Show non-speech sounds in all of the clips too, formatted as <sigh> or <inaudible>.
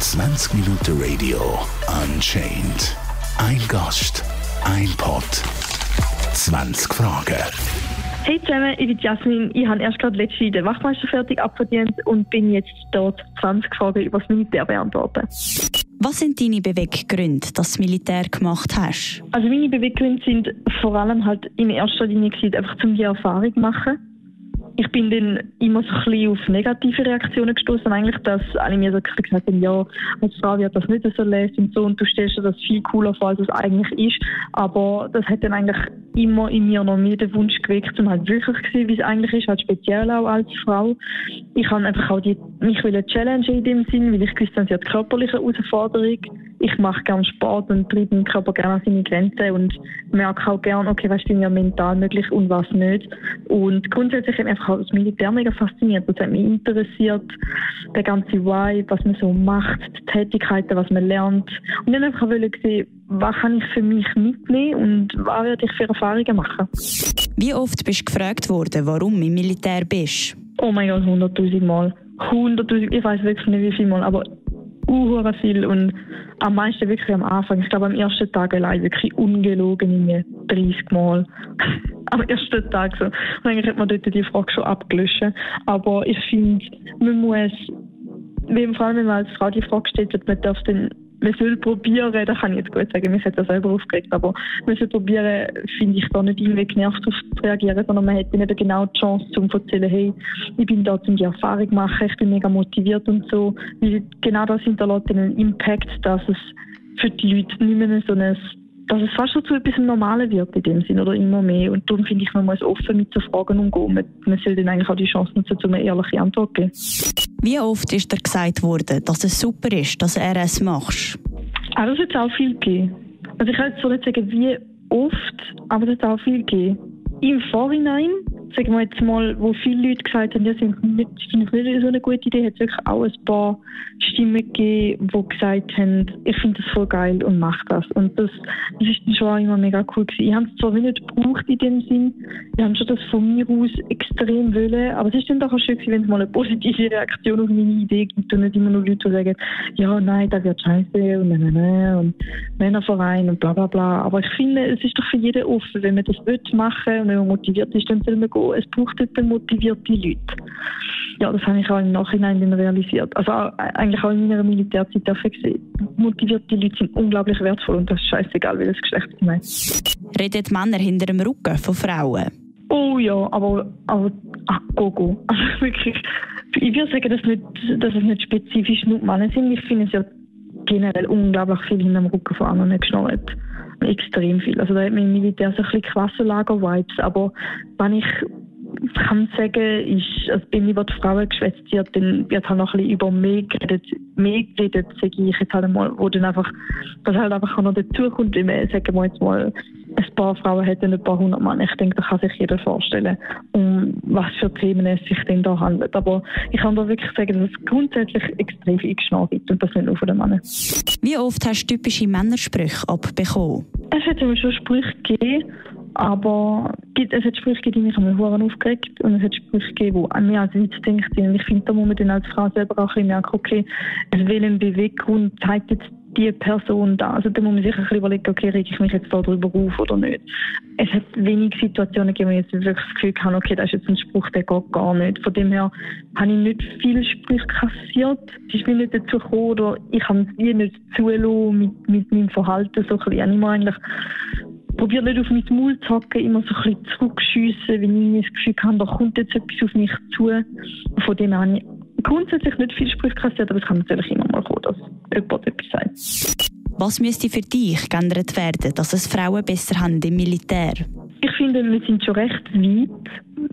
20 Minuten Radio Unchained. Ein Gast, ein Pod, 20 Fragen. Hey zusammen, ich bin Jasmin. Ich habe erst gerade letzte den Wachmeister fertig abverdient und bin jetzt dort 20 Fragen über das Militär beantworten. Was sind deine Beweggründe, dass du das Militär gemacht hast? Also meine Beweggründe sind vor allem halt in erster Linie gewesen, einfach zum die Erfahrung machen ich bin dann immer so ein bisschen auf negative Reaktionen gestoßen, eigentlich, dass alle mir so gesagt haben, ja, als Frau wird das nicht so lesen und so, und du stellst dir das viel cooler vor, als es eigentlich ist. Aber das hat dann eigentlich immer in mir noch mehr den Wunsch geweckt, um halt wirklich zu sehen, wie es eigentlich ist, halt speziell auch als Frau. Ich habe einfach auch die, mich will Challenge in dem Sinn, weil ich gewusst habe, sie hat körperliche Herausforderung ich mache gerne Sport und treibe meinen Körper gerne an seine Grenzen und merke auch gerne, okay, was ist mir mental möglich und was nicht. Und grundsätzlich hat mich einfach auch das Militär mega fasziniert. Das hat mich interessiert, der ganze Vibe, was man so macht, die Tätigkeiten, was man lernt. Und dann einfach wollte sehen, was kann ich für mich mitnehmen und was werde ich für Erfahrungen machen. Wie oft bist du gefragt worden, warum du im Militär bist? Oh mein Gott, hunderttausend Mal. Hunderttausend, ich weiß wirklich nicht wie viel Mal, aber uh, viel und am meisten wirklich am Anfang. Ich glaube, am ersten Tag allein wirklich ungelogen in 30 Mal. <laughs> am ersten Tag so. Und eigentlich hat man dort die Frage schon abgelöscht. Aber ich finde, man muss, vor allem wenn man als Frau die Frage stellt, man darf dann man soll probieren, da kann ich jetzt gut sagen, mich hat das selber aufgeregt, aber man soll probieren, finde ich, da nicht irgendwie genervt auf zu reagieren, sondern man dann eben genau die Chance, um zu erzählen, hey, ich bin da, um die Erfahrung zu machen, ich bin mega motiviert und so. Weil genau das hinterlässt einen Impact, dass es für die Leute nicht mehr so ein dass es fast so zu etwas Normalen wird in dem Sinn oder immer mehr. Und darum finde ich, man muss offen mit so Fragen umgehen. Man, man soll dann eigentlich auch die Chance nutzen, um eine ehrliche Antwort zu geben. Wie oft ist dir gesagt worden, dass es super ist, dass du RS machst? Ah, das hat es auch viel gegeben. Also ich kann jetzt so nicht sagen, wie oft, aber es hat auch viel gegeben. Im Vorhinein sagen wir jetzt mal, wo viele Leute gesagt haben, ja, das finde ich nicht so eine gute Idee, hat es wirklich auch ein paar Stimmen gegeben, die gesagt haben, ich finde das voll geil und mach das. Und das, das ist schon immer mega cool gewesen. Ich habe es zwar nicht gebraucht in dem Sinn, wir haben schon das von mir aus extrem wollen, aber es ist dann doch auch schön gewesen, wenn es mal eine positive Reaktion auf meine Idee gibt und nicht immer nur Leute, die sagen, ja, nein, das wird scheiße und nein, nein und Männerverein und bla bla bla. Aber ich finde, es ist doch für jeden offen, wenn man das will machen und wenn man motiviert ist, dann soll man gehen es braucht eben motivierte Leute. Ja, das habe ich auch im Nachhinein dann realisiert. Also eigentlich auch in meiner Militärzeit gesehen. Motivierte Leute sind unglaublich wertvoll und das ist scheißegal, welches Geschlecht sie meinen. Reden Männer hinter dem Rücken von Frauen? Oh ja, aber, aber ach, go, go. <laughs> Also wirklich, ich würde sagen, dass, nicht, dass es nicht spezifisch nur Männer sind. Ich finde es ja generell unglaublich viel hinter dem Rücken von anderen geschnallt. Extrem viel. Also da hat im Militär so ein bisschen Klassenlager-Vibes. Aber wenn ich kann sagen, ist, also wenn über die Frauen geschwätzt wird, dann wird halt noch ein bisschen über mehr geredet, mehr geredet, sage ich jetzt halt einmal, wo dann einfach, das halt einfach noch dazukommt, wenn man, sagen wir jetzt mal, ein paar Frauen hätten ein paar hundert Mann. Ich denke, da kann sich jeder vorstellen, um was für Themen es sich denn da handelt. Aber ich kann da wirklich sagen, dass es grundsätzlich extrem viel Geschmack gibt und das nicht nur von den Männern. Wie oft hast du typische Männersprüche abbekommen? Es hat immer schon Sprüche gegeben, aber es hat Sprüche gegeben, die mich einmal Huren aufgeregt und es hat Sprüche gegeben, die an mir als Witz denkt. Und ich finde, da muss man dann als Frau selber auch ein bisschen merken, okay, welchen Beweggrund zeigt jetzt die Person da. Also da muss man sich ein bisschen überlegen, okay, rege ich mich jetzt darüber auf oder nicht. Es hat wenig Situationen gegeben, wo ich jetzt wirklich das Gefühl habe, okay, das ist jetzt ein Spruch, der geht gar nicht. Von dem her habe ich nicht viele Sprüche kassiert. Es ist mir nicht dazu gekommen oder ich habe es wie nicht zulassen mit, mit meinem Verhalten. So ein bisschen. Ich habe eigentlich probiere nicht auf mein Maul zu hacken, immer so ein bisschen zurückschiessen, wenn ich das Gefühl habe, da kommt jetzt etwas auf mich zu. Von dem habe ich grundsätzlich nicht viel Sprüche kassiert, aber es kann natürlich immer mal kommen, dass jemand etwas sagt. Was müsste für dich geändert werden, dass es Frauen besser haben im Militär? Ich finde, wir sind schon recht weit.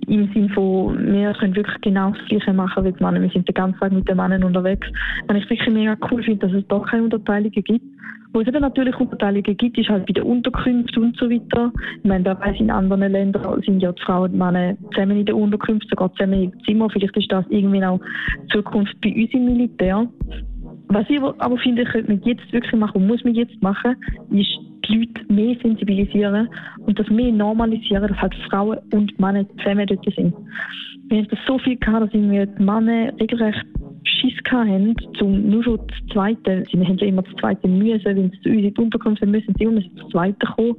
Im Sinne von, wir können wirklich genau das Gleiche machen wie die Männer. Wir sind den ganzen Tag mit den Männern unterwegs. Und ich wirklich mega cool finde, dass es doch keine Unterteilungen gibt. Wo es eben natürlich Unterteilungen gibt, ist halt bei den Unterkünften und so weiter. Ich meine, da weiss in anderen Ländern sind ja die Frauen und Männer zusammen in den Unterkünften, sogar zusammen im Zimmer. Vielleicht ist das irgendwie auch Zukunft bei uns im Militär. Was ich aber finde, könnte man jetzt wirklich machen und muss man jetzt machen, ist die Leute mehr sensibilisieren und das mehr normalisieren, dass halt Frauen und Männer zusammen dort sind. Wir haben das so viel gehabt, dass wir die Männer regelrecht Schiss haben, zum nur schon das Zweite, sie haben ja immer das Zweite müssen, wenn sie zu uns in die Unterkunft sind, müssen sie immer das Zweite kommen,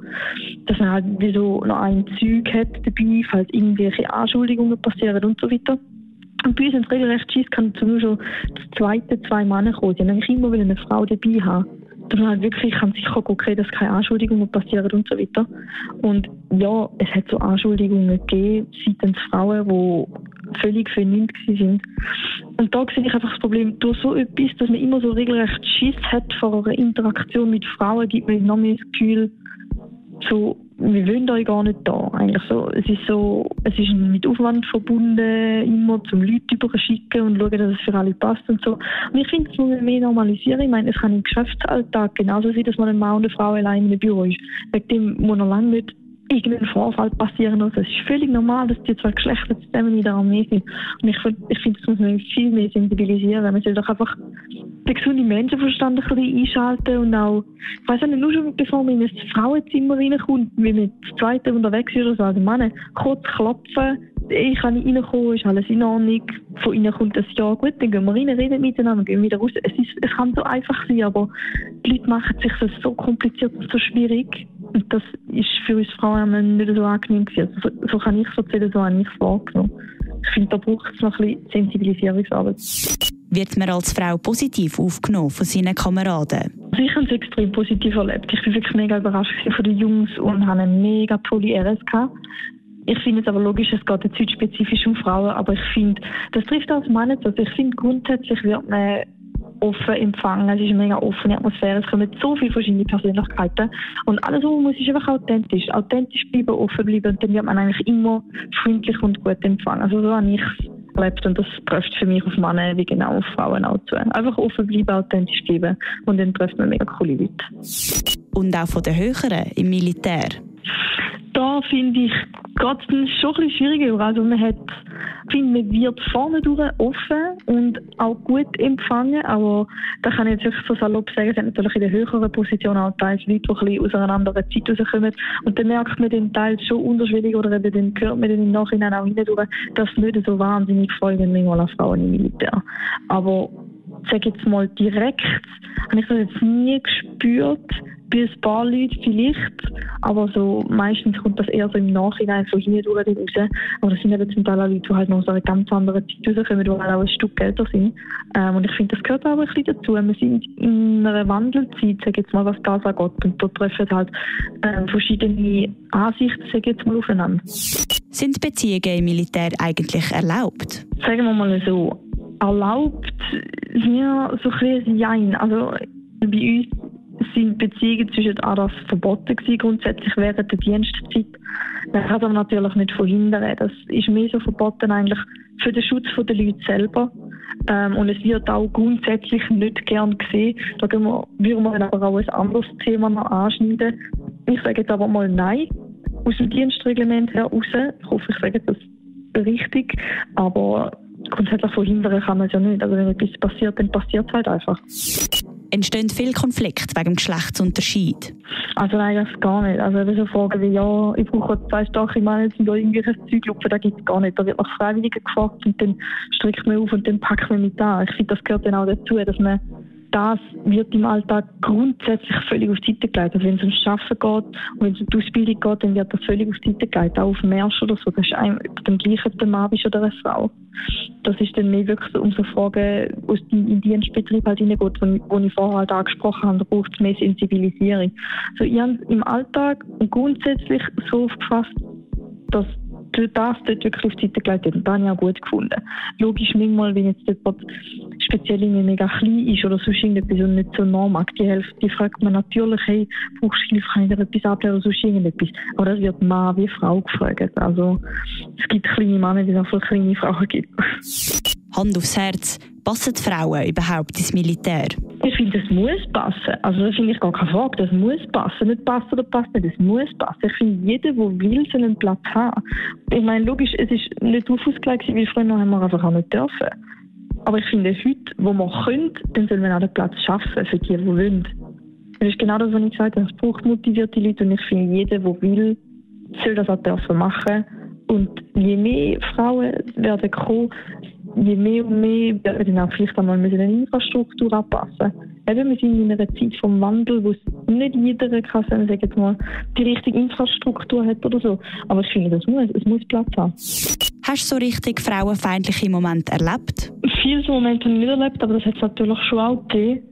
dass man halt wie so noch ein Zeug hat dabei, falls irgendwelche Anschuldigungen passieren und so weiter. Und bei uns sind regelrecht Schiss, kann zum schon das Zweite zwei Männer kommen. Sie haben eigentlich immer eine Frau dabei haben dass man halt wirklich kann sicher gucken, dass keine Anschuldigungen passieren und so weiter. Und ja, es hat so Anschuldigungen gegeben seitens Frauen, die völlig vernünftig sind. Und da sehe ich einfach das Problem, durch so etwas, dass man immer so regelrecht Schiss hat vor einer Interaktion mit Frauen, gibt man noch mehr das Gefühl, so, wir wollen euch gar nicht da. Eigentlich so, es ist so, es ist mit Aufwand verbunden, immer zum Leute überschicken und schauen, dass es für alle passt und so. Und ich finde, es muss mehr normalisieren. Ich meine, es kann im Geschäftsalltag genauso sein, dass man ein Mann und eine Frau allein in einem Büro ist. Wegen dem muss er lange nicht irgendein Vorfall passieren. Also es ist völlig normal, dass die zwei Geschlechter zusammen in der Armee sind. Und ich, ich finde, das muss man viel mehr sensibilisieren. Man soll doch einfach den gesunden Menschenverstand ein bisschen einschalten und auch, ich weiß nicht, nur schon bevor man in ein Frauenzimmer reinkommt, wie man das zweite unterwegs ist oder so, also Mann, kurz klopfen, ich kann nicht reinkommen, ist alles in Ordnung. Von ihnen kommt das Ja, gut, dann gehen wir rein, reden miteinander, gehen wieder raus. Es, ist, es kann so einfach sein, aber die Leute machen sich das so kompliziert und so schwierig. Und das ist für uns Frauen nicht so angenehm gewesen. Also so, so kann ich es erzählen, so habe ich es wahrgenommen. Ich finde, da braucht es noch ein bisschen Sensibilisierungsarbeit. Wird man als Frau positiv aufgenommen von seinen Kameraden? Also ich habe es extrem positiv erlebt. Ich bin wirklich mega überrascht von den Jungs und habe eine mega tolle RS gehabt. Ich finde es aber logisch, es geht jetzt heute spezifisch um Frauen, aber ich finde, das trifft auch Männer. Also ich finde, grundsätzlich wird man offen empfangen. Es ist eine mega offene Atmosphäre. Es kommen so viele verschiedene Persönlichkeiten. Und alles, was man muss, ist einfach authentisch. Authentisch bleiben, offen bleiben. Und dann wird man eigentlich immer freundlich und gut empfangen. Also so habe ich es erlebt. Und das trifft für mich auf Männer wie genau auf Frauen auch zu. Einfach offen bleiben, authentisch bleiben. Und dann trifft man mega coole Leute. Und auch von den Höheren im Militär? Da finde ich es schon ein bisschen schwieriger. Also man hat, finde, man wird vorne durch offen und auch gut empfangen, aber da kann ich jetzt wirklich so salopp sagen, es sind natürlich in der höheren Position auch teils Leute, die ein bisschen aus einer anderen Zeit rauskommen und dann merkt man den teils schon unterschwellig oder eben dann hört man dann im Nachhinein auch hindurch, dass es nicht so wahnsinnig wenn manchmal an Frauen im Militär. Aber sage jetzt mal direkt, habe ich das jetzt nie gespürt, bei ein paar Leuten vielleicht, aber so meistens kommt das eher so im Nachhinein so hindurch raus. Aber das sind eben zum Teil auch Leute, die halt noch aus einer ganz anderen Zeit rauskommen, die halt auch ein Stück älter sind. Ähm, und ich finde, das gehört auch ein bisschen dazu. Wir sind in einer Wandelzeit, sage jetzt mal, was das angeht. Und da treffen halt ähm, verschiedene Ansichten, sage jetzt mal, aufeinander. Sind Beziehungen im Militär eigentlich erlaubt? Sagen wir mal so, erlaubt mir so ein bisschen Jein. Also bei uns sind Beziehungen zwischen ADAS verboten gewesen, grundsätzlich während der Dienstzeit. Man kann aber natürlich nicht verhindern. Das ist mehr so verboten eigentlich für den Schutz der Leute selber. Ähm, und es wird auch grundsätzlich nicht gern gesehen. Da wir, würden wir aber auch ein anderes Thema noch anschneiden. Ich sage jetzt aber mal Nein. Aus dem Dienstreglement her raus. Ich hoffe, ich sage das richtig. Aber grundsätzlich verhindern kann man es ja nicht. Also wenn etwas passiert, dann passiert es halt einfach. Entstehen viele Konflikte wegen dem Geschlechtsunterschied? Also eigentlich gar nicht. Also wenn so Fragen wie, ja, ich brauche zwei starke Männer, sind da irgendwelche Zeug lupfen, da gibt es gar nicht. Da wird nach Freiwilligen gefragt und dann streckt man auf und dann packt man mit an. Ich finde, das gehört dann auch dazu, dass man das wird im Alltag grundsätzlich völlig auf die Seite gelegt. Also wenn es ums Arbeiten geht und wenn es um die Ausbildung geht, dann wird das völlig auf die Seite gelegt. Auch auf dem Märsch oder so. Das ist ein, ob du gleichen der Mann bist oder eine Frau. Das ist dann mehr wirklich um so Fragen aus dem in Dienstbetrieb halt hineingeht, wo, ich vorher halt angesprochen habe, da braucht es mehr Sensibilisierung. Also ich habe im Alltag grundsätzlich so aufgefasst, dass das dort wirklich auf die Seite gelegt wird. Und das habe ich auch gut gefunden. Logisch, manchmal, wenn jetzt jemand speziell irgendwie mega klein ist oder sonst irgendetwas und nicht so norm mag, die Hälfte, die fragt man natürlich, hey, brauchst du Hilfe, kann ich dir etwas abnehmen oder sonst irgendetwas. Aber das wird Mann wie Frau gefragt. Also, es gibt kleine Männer, die es auch kleine Frauen gibt. Hand aufs Herz, passen die Frauen überhaupt ins Militär? Ich finde, das muss passen. Also da finde ich gar keine Frage. Das muss passen. Nicht passen oder passt nicht. Das muss passen. Ich finde, jeder, der will, soll einen Platz haben. Ich meine, logisch, es ist nicht aufgelegt, weil früher haben wir einfach auch nicht dürfen. Aber ich finde, heute, wo man könnte, dann soll man auch den Platz schaffen für die, die wollen. Das ist genau das, was ich gesagt habe. Es braucht motivierte Leute und ich finde, jeder, der will, soll das auch dürfen machen. Und je mehr Frauen werden kommen, je mehr und mehr werden wir dann auch vielleicht einmal eine Infrastruktur anpassen. Eben, wir sind in einer Zeit vom Wandel, wo es nicht jeder kann sagen, sagen jetzt mal, die richtige Infrastruktur hat oder so. Aber ich finde, das muss, es muss Platz haben. Hast du so richtig frauenfeindliche Momente erlebt? Viele Momente habe ich nicht erlebt, aber das hat es natürlich schon auch gegeben.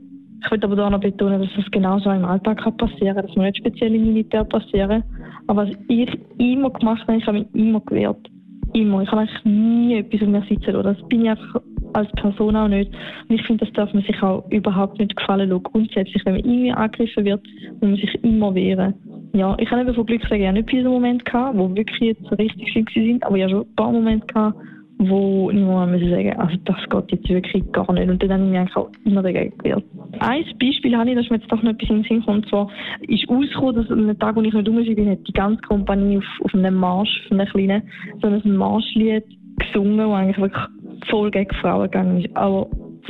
Ich würde aber da noch betonen, dass das genauso im Alltag kann passieren kann, dass man nicht speziell im Militär passieren. Aber was ich immer gemacht habe, ich habe mich immer gewehrt. Immer. Ich habe eigentlich nie etwas auf mir sitzen lassen. Das bin ich einfach als Person auch nicht. Und ich finde, das darf man sich auch überhaupt nicht gefallen lassen. Grundsätzlich, wenn man irgendwie angegriffen wird, muss man sich immer wehren. Ja, ich habe eben von Glück sagen, nicht viele Momente gehabt, wo wirklich jetzt richtig schlimm sind, aber ich habe schon ein paar Momente gehabt, wo niemand muss sagen, also das geht jetzt wirklich gar nicht. Und dann habe ich mich eigentlich auch immer dagegen gewehrt. Ein Beispiel habe ich, dass mir jetzt doch noch etwas in den Sinn kommt, zwar ist ausgekommen, dass an einem Tag, wo ich nicht rum bin, hat die ganze Kompanie auf, auf einem Marsch von einer kleinen, so ein Marschlied gesungen, wo eigentlich wirklich voll gegen Frauen gegangen ist. Aber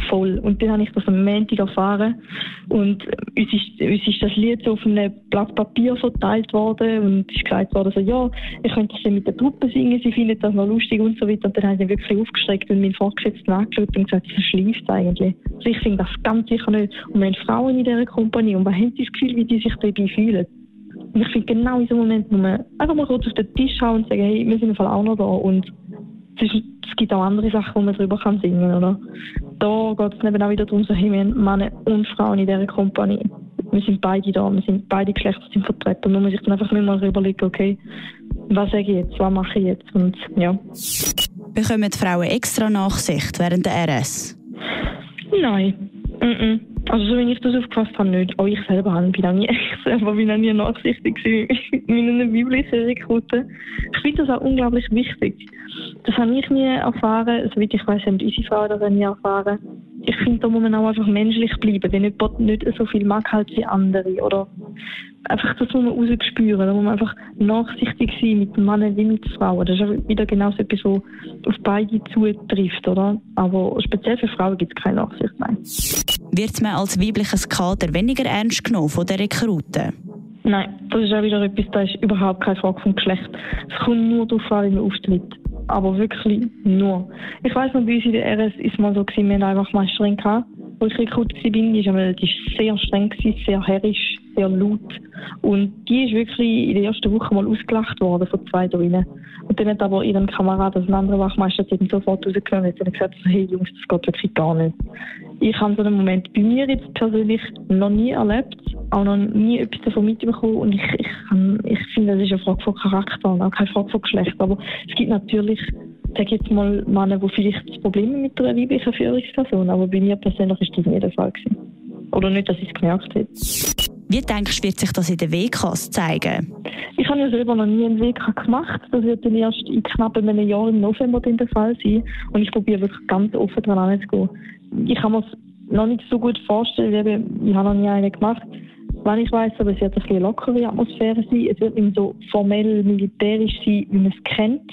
voll. Und dann habe ich das am Montag erfahren. Und uns ist, uns ist das Lied so auf einem Blatt Papier verteilt worden und es ist gesagt worden, so, ja, ich könnte das mit der Truppe singen, sie findet das noch lustig und so weiter. Und dann habe ich wirklich aufgestreckt und meinen Vorgesetzten angeschaut und gesagt, das schläft eigentlich. Also ich finde das ganz sicher nicht. Und wir haben Frauen in dieser Kompanie und was haben sie das Gefühl, wie die sich dabei fühlen? Und ich finde genau in diesem Moment muss man einfach mal kurz auf den Tisch schauen und sagen, hey, wir sind im Fall auch noch da und es, gibt auch andere Sachen, wo man drüber kann singen oder? Da geht es eben auch wieder darum, so, hey, wir haben Männer und Frauen in dieser Kompanie. Wir sind beide da, wir sind beide Geschlechter sind vertreten. Und man muss sich dann einfach mal überlegen, okay, was sage ich jetzt, was mache ich jetzt und ja. Bekommen die Frauen extra Nachsicht während der RS? Nein. Mm -mm. Also so wie ich das aufgefasst habe, nicht. Auch <laughs> ich selber bin auch nie, ich selber bin auch nie nachsichtig mit meinen biblischen Rekruten. Ich finde das auch unglaublich wichtig. Das habe ich nie erfahren, soweit ich weiß, haben unsere Frauen das nie erfahren. Ich finde, da muss man auch einfach menschlich bleiben. Wenn jemand nicht so viel mag halt wie andere. Oder einfach das muss man rausspüren. Da muss man einfach nachsichtig sein mit Männern wie mit Frauen. Das ist wieder genau so etwas, was auf beide zutrifft. Oder? Aber speziell für Frauen gibt es keine Nachsicht. Nein. Wird man als weibliches Kader weniger ernst genommen von den Rekruten? Nein, das ist auch wieder etwas, das ist überhaupt keine Frage vom Geschlecht. Es kommt nur darauf an, wie man auftritt. Aber wirklich nur. Ich weiss noch, bei uns in der RS ist mal so gewesen, wir hatten einfach Meisterin gehabt, wo ich rekrutiert war. Die ist sehr streng, sehr herrisch, sehr laut. Und die ist wirklich in der ersten Woche mal ausgelacht worden von zwei drinnen. Und dann hat aber ihren Kamerad, also ein anderer Wachmeister, den sofort rausgenommen und gesagt, hey Jungs, das geht wirklich gar nicht. Ich habe so einen Moment bei mir jetzt persönlich noch nie erlebt, auch noch nie etwas davon mitbekommen und ich, ich, ich finde, das ist eine Frage von Charakter und auch keine Frage von Geschlecht. Aber es gibt natürlich, sage jetzt mal, Männer, die vielleicht Probleme mit einer weiblichen Führungsperson aber bei mir persönlich ist das nie der Fall gewesen. Oder nicht, dass ich es gemerkt hätte. Wie denkst du, wird sich das in den WKs zeigen? Ich habe ja selber noch nie einen WK gemacht. Das wird dann erst in knapp einem Jahr im November der Fall sein. Und ich probiere wirklich ganz offen dran anzugehen. Ich kann mir es noch nicht so gut vorstellen, ich habe noch nie einen gemacht. Wenn ich weiß, aber es wird ein bisschen lockere Atmosphäre sein. Es wird nicht so formell militärisch sein, wie man es kennt.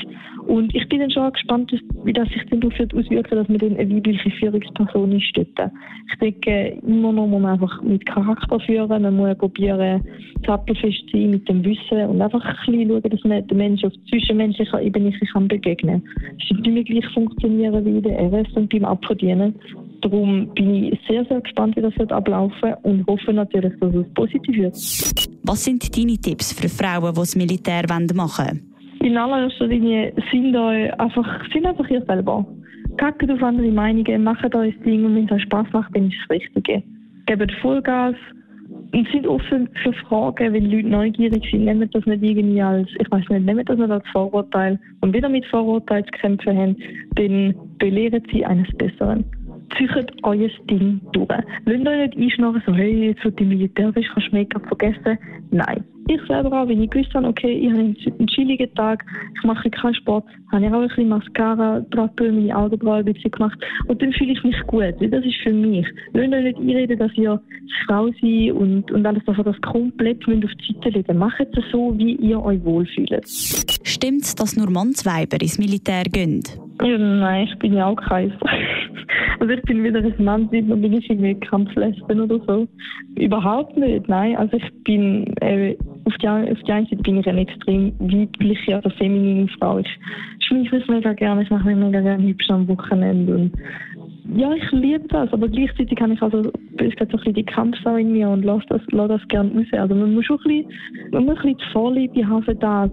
Und ich bin dann schon gespannt, wie das sich dann darauf auswirken dass man dann eine weibliche Führungsperson ist. Ich denke, immer noch muss man einfach mit Charakter führen, man muss probieren, sattelfest zu sein mit dem Wissen und einfach ein bisschen schauen, dass man den Menschen auf zwischenmenschlicher Ebene kann begegnen kann. Es wird nicht mehr gleich funktionieren wie in der RS und beim Abverdienen. Darum bin ich sehr, sehr gespannt, wie das wird ablaufen und hoffe natürlich, dass es positiv wird. Was sind deine Tipps für Frauen, die das Militär machen wollen? In allererster Linie sind euch einfach, sind einfach ihr selber. Kackt auf andere Meinungen, macht euch das Ding und wenn es euch Spaß macht, dann ist es das Richtige. Gebt Vollgas und sind offen für Fragen, wenn Leute neugierig sind. Nehmt das nicht irgendwie als, ich weiß nicht, nehmt das nicht als Vorurteil und wieder mit Vorurteilen zu kämpfen haben, dann belehrt sie eines Besseren zieht euer Ding durch. Lasst euch nicht einschnarren, so, hey, jetzt wird die Militärwäsche, kannst du Make-up vergessen. Nein. Ich selber auch, wenn ich gewusst habe, okay, ich habe einen chilligen Tag, ich mache keinen Sport, habe ich auch ein bisschen Mascara dran meine Augenbrauen ein bisschen gemacht und dann fühle ich mich gut, das ist für mich. Lasst euch nicht einreden, dass ihr Frau seid und, und alles davon das komplett auf die Seite legen Macht es so, wie ihr euch wohlfühlt. Stimmt es, dass nur Mannsweiber ins Militär gehen? Ja, nein, ich bin ja auch Kaiser. <laughs> Also ich bin wieder ein Mann, dann bin ich irgendwie Kampflesben oder so. Überhaupt nicht, nein. Also ich bin, äh, auf, die, auf die einen Seite bin ich eine extrem weibliche, also feminine Frau. Ich schminke mich mega gerne, ich mache mich mega gerne hübsch am Wochenende und ja, ich liebe das, aber gleichzeitig kann ich also, es geht so ein bisschen die Kampfsau in mir und lasse das, lasse das gerne raus. Also man muss schon ein bisschen, man muss ein bisschen die Vorliebe haben für das.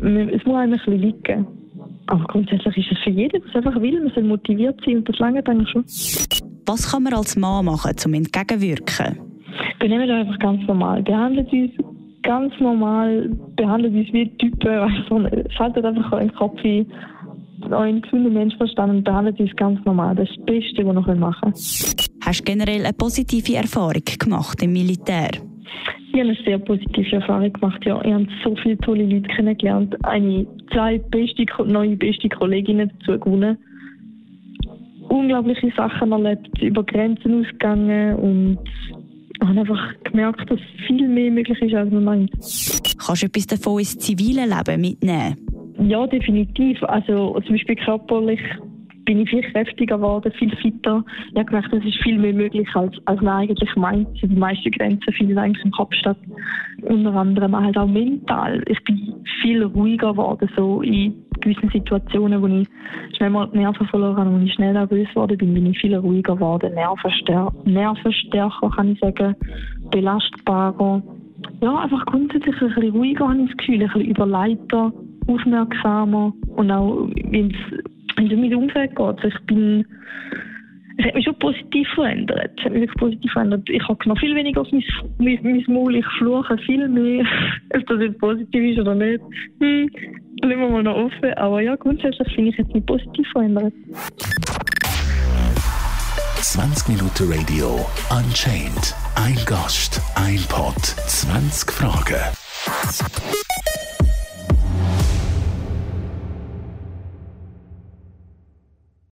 Es muss einem ein bisschen liegen. Aber grundsätzlich ist es für jeden, der einfach will, man soll motiviert sein und das lange dann schon. Was kann man als Mann machen, um entgegenwirken? Benehmen wir einfach ganz normal. Behandelt uns ganz normal, behandelt wie Typen. Also, schaltet einfach euren Kopf ein euren gesunden Menschenverstand und behandelt uns ganz normal. Das ist das Beste, was wir machen können. Hast du generell eine positive Erfahrung gemacht im Militär? Ich habe eine sehr positive Erfahrung gemacht. Ja, ich habe so viele tolle Leute kennengelernt. Eine, zwei beste, neue beste Kolleginnen dazu gewonnen. Unglaubliche Sachen erlebt, über Grenzen ausgegangen und habe einfach gemerkt, dass viel mehr möglich ist, als man meint. Kannst du etwas davon ins zivile Leben mitnehmen? Ja, definitiv. Also zum Beispiel körperlich bin ich viel kräftiger geworden, viel fitter. Ich habe gemerkt, es ist viel mehr möglich, als, als man eigentlich meint. Die meisten Grenzen finden eigentlich im Kopf statt. Unter anderem halt auch mental. Ich bin viel ruhiger geworden, so in gewissen Situationen, wo ich schnell mal die Nerven verloren habe und ich schnell nervös geworden bin, bin ich viel ruhiger geworden, nervenstärker, kann ich sagen, belastbarer. Ja, einfach grundsätzlich ein bisschen ruhiger habe ich das Gefühl, ein bisschen überleiter, aufmerksamer und auch, wenn es mit Umfeld geht. Also ich bin, es hat mich schon positiv verändert. Es hat mich wirklich positiv verändert. Ich habe noch viel weniger auf mein, mein, mein Maul. Ich fluche viel mehr. <laughs> Ob das jetzt positiv ist oder nicht, hm, lassen wir mal noch offen. Aber ja, grundsätzlich finde ich es mich positiv verändert. 20 Minuten Radio Unchained. Ein Gast, ein Pod, 20 Fragen.